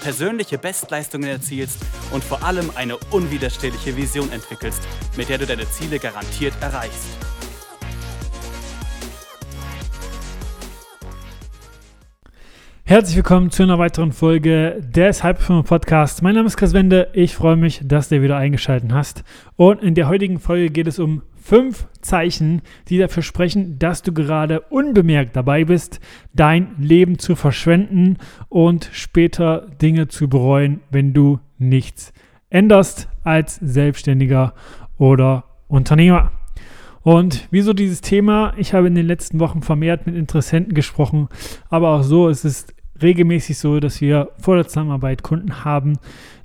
persönliche Bestleistungen erzielst und vor allem eine unwiderstehliche Vision entwickelst, mit der du deine Ziele garantiert erreichst. Herzlich willkommen zu einer weiteren Folge des Hyperfirma Podcasts. Mein Name ist Chris Wende. Ich freue mich, dass du wieder eingeschaltet hast. Und in der heutigen Folge geht es um fünf Zeichen, die dafür sprechen, dass du gerade unbemerkt dabei bist, dein Leben zu verschwenden und später Dinge zu bereuen, wenn du nichts änderst als Selbstständiger oder Unternehmer. Und wieso dieses Thema? Ich habe in den letzten Wochen vermehrt mit Interessenten gesprochen, aber auch so ist es regelmäßig so, dass wir vor der Zusammenarbeit Kunden haben,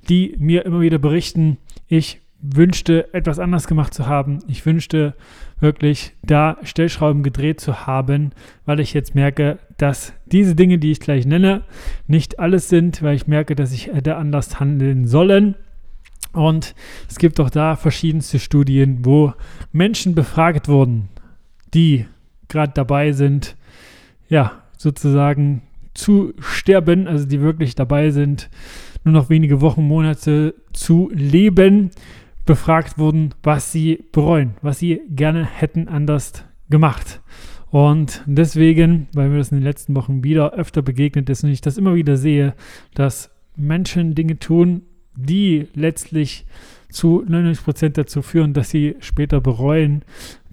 die mir immer wieder berichten, ich wünschte, etwas anders gemacht zu haben. Ich wünschte wirklich, da Stellschrauben gedreht zu haben, weil ich jetzt merke, dass diese Dinge, die ich gleich nenne, nicht alles sind, weil ich merke, dass ich hätte anders handeln sollen. Und es gibt auch da verschiedenste Studien, wo Menschen befragt wurden, die gerade dabei sind, ja, sozusagen zu sterben, also die wirklich dabei sind, nur noch wenige Wochen, Monate zu leben befragt wurden, was sie bereuen, was sie gerne hätten anders gemacht. Und deswegen, weil mir das in den letzten Wochen wieder öfter begegnet ist und ich das immer wieder sehe, dass Menschen Dinge tun, die letztlich zu 99 Prozent dazu führen, dass sie später bereuen,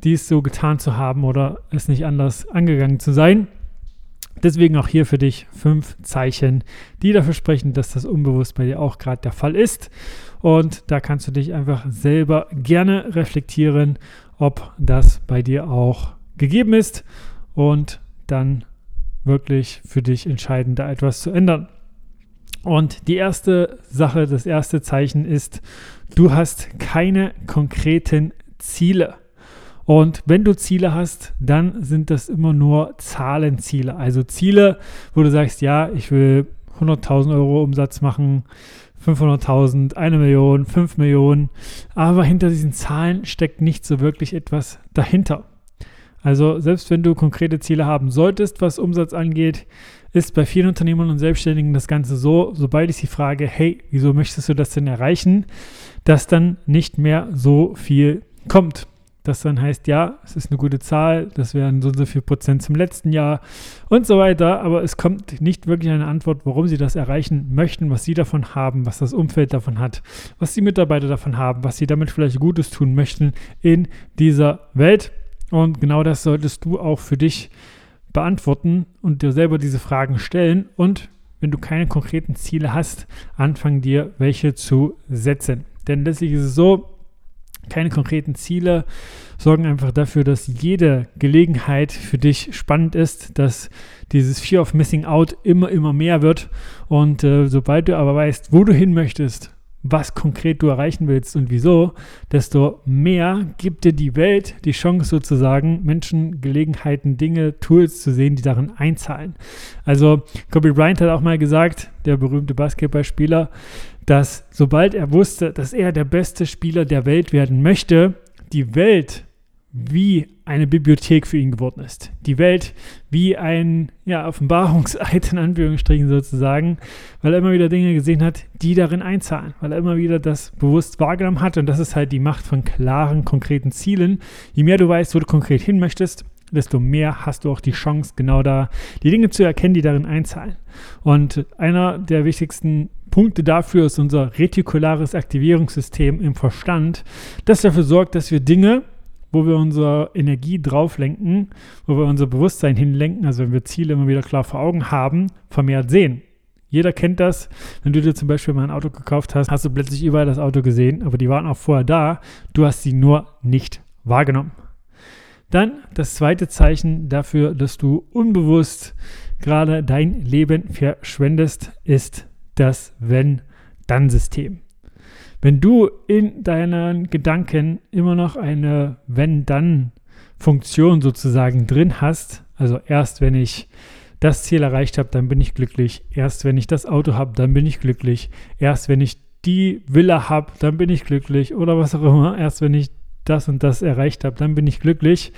dies so getan zu haben oder es nicht anders angegangen zu sein. Deswegen auch hier für dich fünf Zeichen, die dafür sprechen, dass das unbewusst bei dir auch gerade der Fall ist. Und da kannst du dich einfach selber gerne reflektieren, ob das bei dir auch gegeben ist und dann wirklich für dich entscheiden, da etwas zu ändern. Und die erste Sache, das erste Zeichen ist, du hast keine konkreten Ziele. Und wenn du Ziele hast, dann sind das immer nur Zahlenziele. Also Ziele, wo du sagst, ja, ich will 100.000 Euro Umsatz machen, 500.000, eine Million, 5 Millionen. Aber hinter diesen Zahlen steckt nicht so wirklich etwas dahinter. Also selbst wenn du konkrete Ziele haben solltest, was Umsatz angeht, ist bei vielen Unternehmern und Selbstständigen das Ganze so, sobald ich sie frage, hey, wieso möchtest du das denn erreichen, dass dann nicht mehr so viel kommt das dann heißt, ja, es ist eine gute Zahl, das wären so und so viel Prozent zum letzten Jahr und so weiter, aber es kommt nicht wirklich eine Antwort, warum sie das erreichen möchten, was sie davon haben, was das Umfeld davon hat, was die Mitarbeiter davon haben, was sie damit vielleicht Gutes tun möchten in dieser Welt. Und genau das solltest du auch für dich beantworten und dir selber diese Fragen stellen und wenn du keine konkreten Ziele hast, anfangen dir welche zu setzen. Denn letztlich ist es so, keine konkreten Ziele sorgen einfach dafür, dass jede Gelegenheit für dich spannend ist, dass dieses Fear of Missing Out immer, immer mehr wird. Und äh, sobald du aber weißt, wo du hin möchtest, was konkret du erreichen willst und wieso, desto mehr gibt dir die Welt die Chance sozusagen, Menschen, Gelegenheiten, Dinge, Tools zu sehen, die darin einzahlen. Also Kobe Bryant hat auch mal gesagt, der berühmte Basketballspieler, dass sobald er wusste, dass er der beste Spieler der Welt werden möchte, die Welt wie eine Bibliothek für ihn geworden ist. Die Welt wie ein ja, Offenbarungseid in Anführungsstrichen sozusagen, weil er immer wieder Dinge gesehen hat, die darin einzahlen, weil er immer wieder das bewusst wahrgenommen hat und das ist halt die Macht von klaren, konkreten Zielen. Je mehr du weißt, wo du konkret hin möchtest, desto mehr hast du auch die Chance, genau da die Dinge zu erkennen, die darin einzahlen. Und einer der wichtigsten Punkte dafür ist unser retikulares Aktivierungssystem im Verstand, das dafür sorgt, dass wir Dinge, wo wir unsere Energie drauf lenken, wo wir unser Bewusstsein hinlenken, also wenn wir Ziele immer wieder klar vor Augen haben, vermehrt sehen. Jeder kennt das. Wenn du dir zum Beispiel mal ein Auto gekauft hast, hast du plötzlich überall das Auto gesehen, aber die waren auch vorher da. Du hast sie nur nicht wahrgenommen. Dann das zweite Zeichen dafür, dass du unbewusst gerade dein Leben verschwendest, ist das Wenn-Dann-System. Wenn du in deinen Gedanken immer noch eine Wenn-Dann-Funktion sozusagen drin hast, also erst wenn ich das Ziel erreicht habe, dann bin ich glücklich. Erst wenn ich das Auto habe, dann bin ich glücklich. Erst wenn ich die Villa habe, dann bin ich glücklich. Oder was auch immer. Erst wenn ich das und das erreicht habe, dann bin ich glücklich.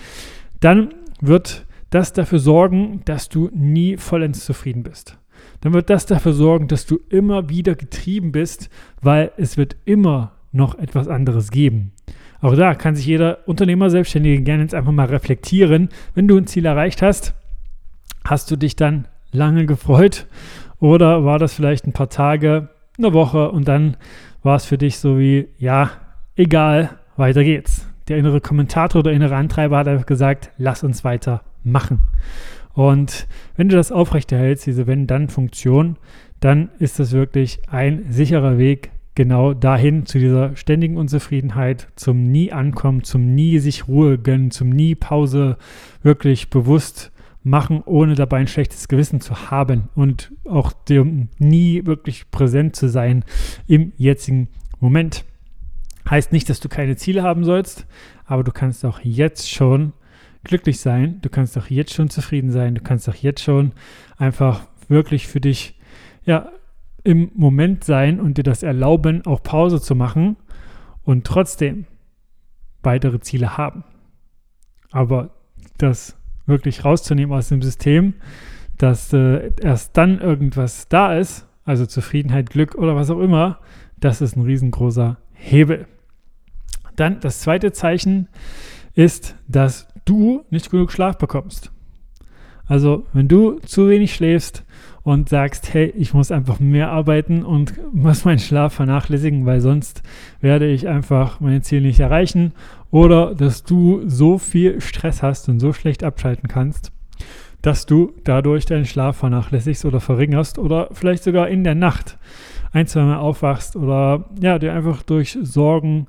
Dann wird das dafür sorgen, dass du nie vollends zufrieden bist. Dann wird das dafür sorgen, dass du immer wieder getrieben bist, weil es wird immer noch etwas anderes geben. Auch da kann sich jeder Unternehmer, Selbstständige gerne jetzt einfach mal reflektieren. Wenn du ein Ziel erreicht hast, hast du dich dann lange gefreut oder war das vielleicht ein paar Tage, eine Woche und dann war es für dich so wie, ja, egal, weiter geht's. Der innere Kommentator oder innere Antreiber hat einfach gesagt, lass uns weiter machen. Und wenn du das aufrechterhältst, diese Wenn-Dann-Funktion, dann ist das wirklich ein sicherer Weg genau dahin zu dieser ständigen Unzufriedenheit, zum nie ankommen, zum nie sich Ruhe gönnen, zum nie Pause wirklich bewusst machen, ohne dabei ein schlechtes Gewissen zu haben und auch dem nie wirklich präsent zu sein im jetzigen Moment. Heißt nicht, dass du keine Ziele haben sollst, aber du kannst auch jetzt schon glücklich sein. Du kannst auch jetzt schon zufrieden sein. Du kannst auch jetzt schon einfach wirklich für dich ja im Moment sein und dir das erlauben, auch Pause zu machen und trotzdem weitere Ziele haben. Aber das wirklich rauszunehmen aus dem System, dass äh, erst dann irgendwas da ist, also Zufriedenheit, Glück oder was auch immer, das ist ein riesengroßer Hebel. Dann das zweite Zeichen ist, dass du nicht genug Schlaf bekommst. Also, wenn du zu wenig schläfst und sagst, hey, ich muss einfach mehr arbeiten und muss meinen Schlaf vernachlässigen, weil sonst werde ich einfach meine Ziele nicht erreichen, oder dass du so viel Stress hast und so schlecht abschalten kannst, dass du dadurch deinen Schlaf vernachlässigst oder verringerst oder vielleicht sogar in der Nacht ein, zwei Mal aufwachst oder ja, dir einfach durch Sorgen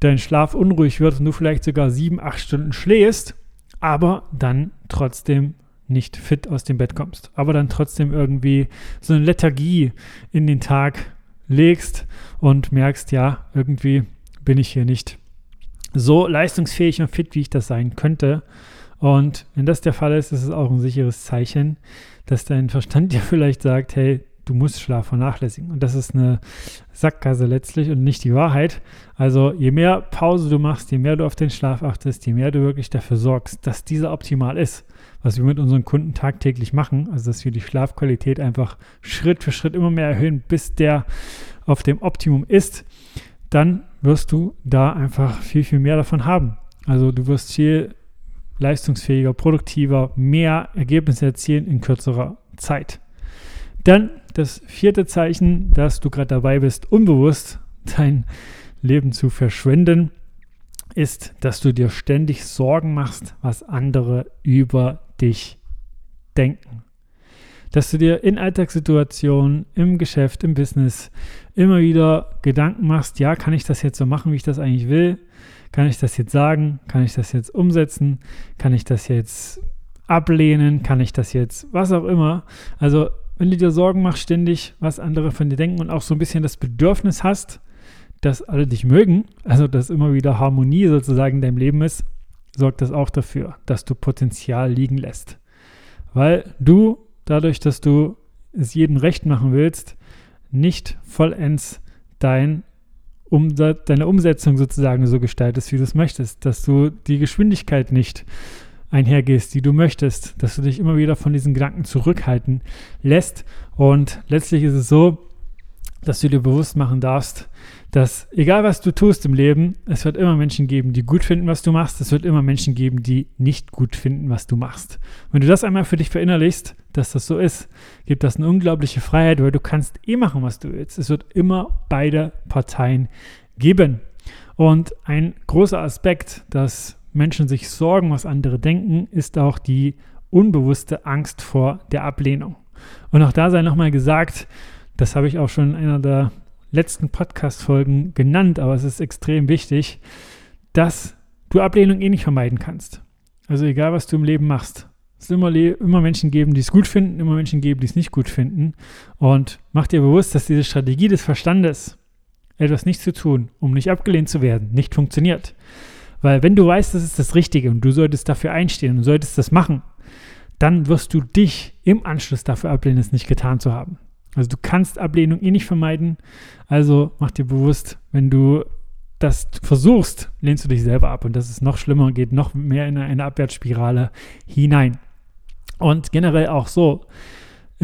dein Schlaf unruhig wird und du vielleicht sogar sieben, acht Stunden schläfst, aber dann trotzdem nicht fit aus dem Bett kommst, aber dann trotzdem irgendwie so eine Lethargie in den Tag legst und merkst, ja, irgendwie bin ich hier nicht so leistungsfähig und fit, wie ich das sein könnte. Und wenn das der Fall ist, ist es auch ein sicheres Zeichen, dass dein Verstand dir vielleicht sagt, hey, du musst Schlaf vernachlässigen. Und das ist eine Sackgasse letztlich und nicht die Wahrheit. Also je mehr Pause du machst, je mehr du auf den Schlaf achtest, je mehr du wirklich dafür sorgst, dass dieser optimal ist, was wir mit unseren Kunden tagtäglich machen, also dass wir die Schlafqualität einfach Schritt für Schritt immer mehr erhöhen, bis der auf dem Optimum ist, dann wirst du da einfach viel, viel mehr davon haben. Also du wirst viel leistungsfähiger, produktiver, mehr Ergebnisse erzielen in kürzerer Zeit. Dann das vierte Zeichen, dass du gerade dabei bist, unbewusst dein Leben zu verschwenden, ist, dass du dir ständig Sorgen machst, was andere über dich denken. Dass du dir in Alltagssituationen, im Geschäft, im Business immer wieder Gedanken machst, ja, kann ich das jetzt so machen, wie ich das eigentlich will? Kann ich das jetzt sagen? Kann ich das jetzt umsetzen? Kann ich das jetzt ablehnen? Kann ich das jetzt, was auch immer? Also wenn du dir Sorgen machst ständig, was andere von dir denken und auch so ein bisschen das Bedürfnis hast, dass alle dich mögen, also dass immer wieder Harmonie sozusagen in deinem Leben ist, sorgt das auch dafür, dass du Potenzial liegen lässt. Weil du, dadurch, dass du es jedem recht machen willst, nicht vollends dein Umsatz, deine Umsetzung sozusagen so gestaltest, wie du es möchtest, dass du die Geschwindigkeit nicht einhergehst, die du möchtest, dass du dich immer wieder von diesen Gedanken zurückhalten lässt. Und letztlich ist es so, dass du dir bewusst machen darfst, dass egal was du tust im Leben, es wird immer Menschen geben, die gut finden, was du machst. Es wird immer Menschen geben, die nicht gut finden, was du machst. Wenn du das einmal für dich verinnerlichst, dass das so ist, gibt das eine unglaubliche Freiheit, weil du kannst eh machen, was du willst. Es wird immer beide Parteien geben. Und ein großer Aspekt, dass Menschen sich sorgen, was andere denken, ist auch die unbewusste Angst vor der Ablehnung. Und auch da sei nochmal gesagt, das habe ich auch schon in einer der letzten Podcast-Folgen genannt, aber es ist extrem wichtig, dass du Ablehnung eh nicht vermeiden kannst. Also egal, was du im Leben machst. Es wird immer, immer Menschen geben, die es gut finden, immer Menschen geben, die es nicht gut finden. Und mach dir bewusst, dass diese Strategie des Verstandes etwas nicht zu tun, um nicht abgelehnt zu werden, nicht funktioniert. Weil wenn du weißt, das ist das Richtige und du solltest dafür einstehen und solltest das machen, dann wirst du dich im Anschluss dafür ablehnen, es nicht getan zu haben. Also du kannst Ablehnung eh nicht vermeiden. Also mach dir bewusst, wenn du das versuchst, lehnst du dich selber ab. Und das ist noch schlimmer, geht noch mehr in eine Abwärtsspirale hinein. Und generell auch so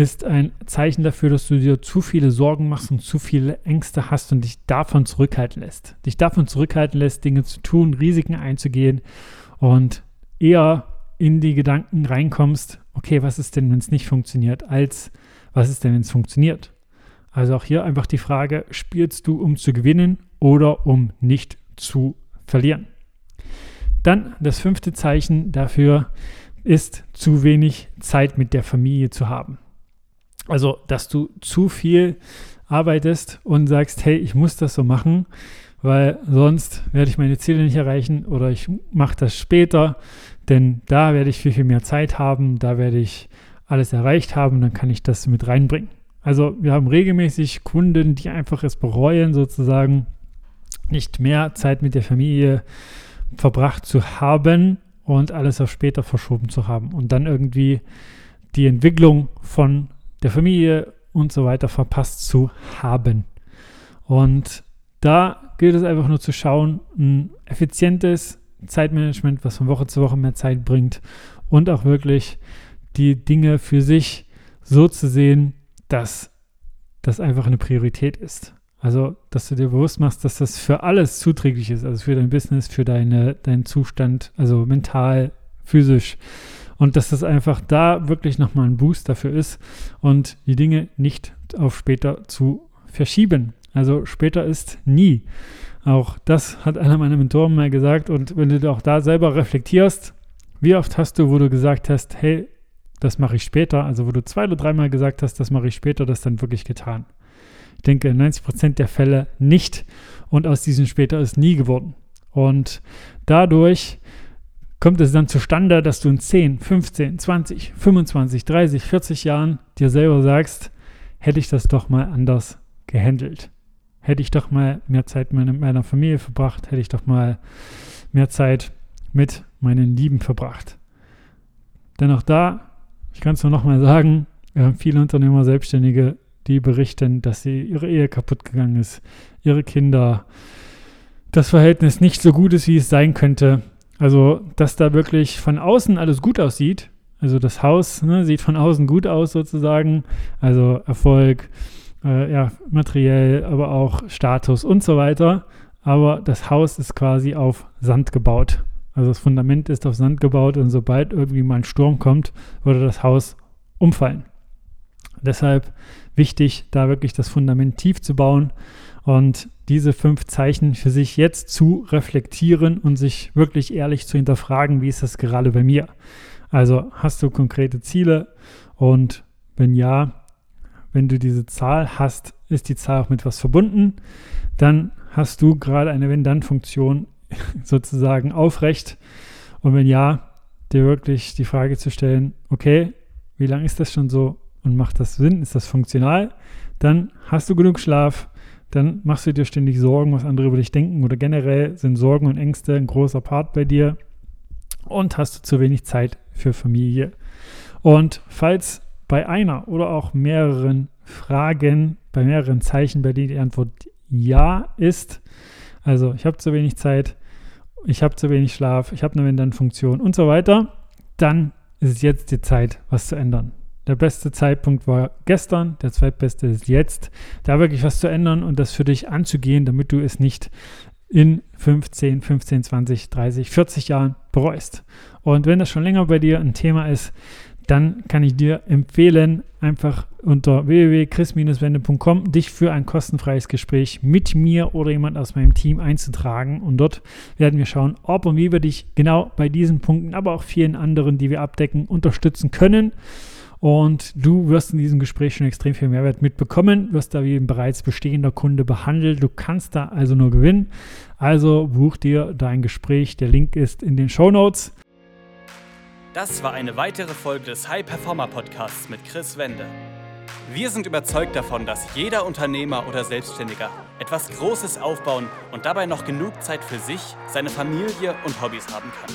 ist ein Zeichen dafür, dass du dir zu viele Sorgen machst und zu viele Ängste hast und dich davon zurückhalten lässt. Dich davon zurückhalten lässt, Dinge zu tun, Risiken einzugehen und eher in die Gedanken reinkommst, okay, was ist denn, wenn es nicht funktioniert, als was ist denn, wenn es funktioniert? Also auch hier einfach die Frage, spielst du, um zu gewinnen oder um nicht zu verlieren? Dann das fünfte Zeichen dafür ist, zu wenig Zeit mit der Familie zu haben. Also, dass du zu viel arbeitest und sagst, hey, ich muss das so machen, weil sonst werde ich meine Ziele nicht erreichen oder ich mache das später, denn da werde ich viel, viel mehr Zeit haben, da werde ich alles erreicht haben, dann kann ich das mit reinbringen. Also wir haben regelmäßig Kunden, die einfach es bereuen, sozusagen nicht mehr Zeit mit der Familie verbracht zu haben und alles auf später verschoben zu haben und dann irgendwie die Entwicklung von der Familie und so weiter verpasst zu haben. Und da gilt es einfach nur zu schauen, ein effizientes Zeitmanagement, was von Woche zu Woche mehr Zeit bringt und auch wirklich die Dinge für sich so zu sehen, dass das einfach eine Priorität ist. Also, dass du dir bewusst machst, dass das für alles zuträglich ist, also für dein Business, für deine, deinen Zustand, also mental, physisch. Und dass das einfach da wirklich nochmal ein Boost dafür ist und die Dinge nicht auf später zu verschieben. Also später ist nie. Auch das hat einer meiner Mentoren mal gesagt. Und wenn du auch da selber reflektierst, wie oft hast du, wo du gesagt hast, hey, das mache ich später, also wo du zwei oder dreimal gesagt hast, das mache ich später, das dann wirklich getan. Ich denke, in 90 Prozent der Fälle nicht und aus diesem später ist nie geworden. Und dadurch kommt es dann zustande, dass du in 10, 15, 20, 25, 30, 40 Jahren dir selber sagst, hätte ich das doch mal anders gehandelt. Hätte ich doch mal mehr Zeit mit meiner Familie verbracht, hätte ich doch mal mehr Zeit mit meinen Lieben verbracht. Denn auch da ich kann es nur nochmal sagen, wir haben viele Unternehmer, Selbstständige, die berichten, dass sie ihre Ehe kaputt gegangen ist, ihre Kinder, das Verhältnis nicht so gut ist, wie es sein könnte. Also, dass da wirklich von außen alles gut aussieht. Also das Haus ne, sieht von außen gut aus sozusagen. Also Erfolg, äh, ja, materiell, aber auch Status und so weiter. Aber das Haus ist quasi auf Sand gebaut. Also das Fundament ist auf Sand gebaut und sobald irgendwie mal ein Sturm kommt, würde das Haus umfallen. Deshalb wichtig, da wirklich das Fundament tief zu bauen und diese fünf Zeichen für sich jetzt zu reflektieren und sich wirklich ehrlich zu hinterfragen, wie ist das gerade bei mir? Also hast du konkrete Ziele und wenn ja, wenn du diese Zahl hast, ist die Zahl auch mit was verbunden, dann hast du gerade eine Wenn-Dann-Funktion sozusagen aufrecht? Und wenn ja, dir wirklich die Frage zu stellen, okay, wie lange ist das schon so und macht das Sinn? Ist das funktional? Dann hast du genug Schlaf, dann machst du dir ständig Sorgen, was andere über dich denken oder generell sind Sorgen und Ängste ein großer Part bei dir und hast du zu wenig Zeit für Familie. Und falls bei einer oder auch mehreren Fragen, bei mehreren Zeichen, bei denen die Antwort ja ist, also ich habe zu wenig Zeit, ich habe zu wenig Schlaf, ich habe eine Wenn-Dann-Funktion und so weiter, dann ist jetzt die Zeit, was zu ändern. Der beste Zeitpunkt war gestern, der zweitbeste ist jetzt, da wirklich was zu ändern und das für dich anzugehen, damit du es nicht in 15, 15, 20, 30, 40 Jahren bereust. Und wenn das schon länger bei dir ein Thema ist, dann kann ich dir empfehlen, einfach unter www.chris-wende.com dich für ein kostenfreies Gespräch mit mir oder jemand aus meinem Team einzutragen. Und dort werden wir schauen, ob und wie wir dich genau bei diesen Punkten, aber auch vielen anderen, die wir abdecken, unterstützen können. Und du wirst in diesem Gespräch schon extrem viel Mehrwert mitbekommen, wirst da wie ein bereits bestehender Kunde behandelt. Du kannst da also nur gewinnen. Also buch dir dein Gespräch. Der Link ist in den Show Notes. Das war eine weitere Folge des High Performer Podcasts mit Chris Wende. Wir sind überzeugt davon, dass jeder Unternehmer oder Selbstständiger etwas Großes aufbauen und dabei noch genug Zeit für sich, seine Familie und Hobbys haben kann.